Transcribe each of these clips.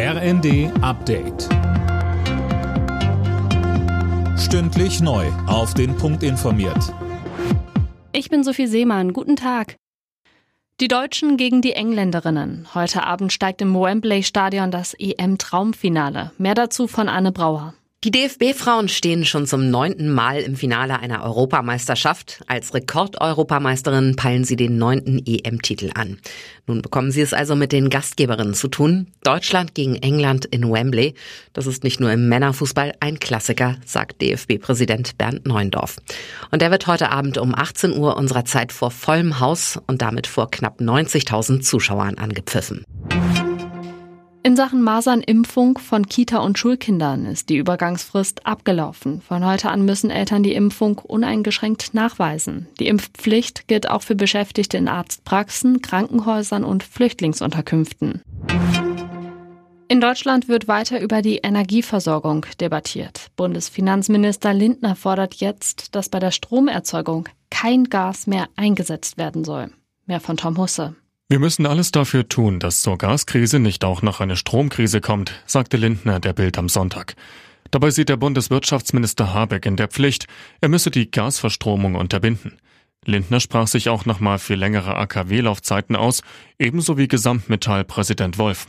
RND Update. Stündlich neu. Auf den Punkt informiert. Ich bin Sophie Seemann. Guten Tag. Die Deutschen gegen die Engländerinnen. Heute Abend steigt im Wembley Stadion das EM-Traumfinale. Mehr dazu von Anne Brauer. Die DFB-Frauen stehen schon zum neunten Mal im Finale einer Europameisterschaft. Als Rekordeuropameisterin peilen sie den neunten EM-Titel an. Nun bekommen sie es also mit den Gastgeberinnen zu tun. Deutschland gegen England in Wembley. Das ist nicht nur im Männerfußball ein Klassiker, sagt DFB-Präsident Bernd Neuendorf. Und er wird heute Abend um 18 Uhr unserer Zeit vor vollem Haus und damit vor knapp 90.000 Zuschauern angepfiffen. In Sachen Masernimpfung von Kita- und Schulkindern ist die Übergangsfrist abgelaufen. Von heute an müssen Eltern die Impfung uneingeschränkt nachweisen. Die Impfpflicht gilt auch für Beschäftigte in Arztpraxen, Krankenhäusern und Flüchtlingsunterkünften. In Deutschland wird weiter über die Energieversorgung debattiert. Bundesfinanzminister Lindner fordert jetzt, dass bei der Stromerzeugung kein Gas mehr eingesetzt werden soll. Mehr von Tom Husse. Wir müssen alles dafür tun, dass zur Gaskrise nicht auch noch eine Stromkrise kommt, sagte Lindner der Bild am Sonntag. Dabei sieht der Bundeswirtschaftsminister Habeck in der Pflicht, er müsse die Gasverstromung unterbinden. Lindner sprach sich auch nochmal für längere AKW-Laufzeiten aus, ebenso wie Gesamtmetall-Präsident Wolf.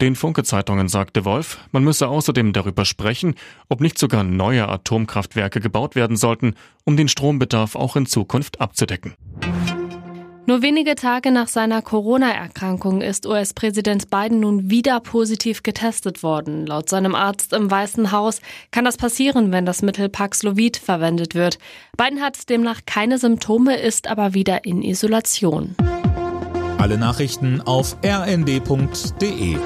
Den Funke-Zeitungen sagte Wolf, man müsse außerdem darüber sprechen, ob nicht sogar neue Atomkraftwerke gebaut werden sollten, um den Strombedarf auch in Zukunft abzudecken. Nur wenige Tage nach seiner Corona-Erkrankung ist US-Präsident Biden nun wieder positiv getestet worden. Laut seinem Arzt im Weißen Haus kann das passieren, wenn das Mittel Paxlovid verwendet wird. Biden hat demnach keine Symptome, ist aber wieder in Isolation. Alle Nachrichten auf rnd.de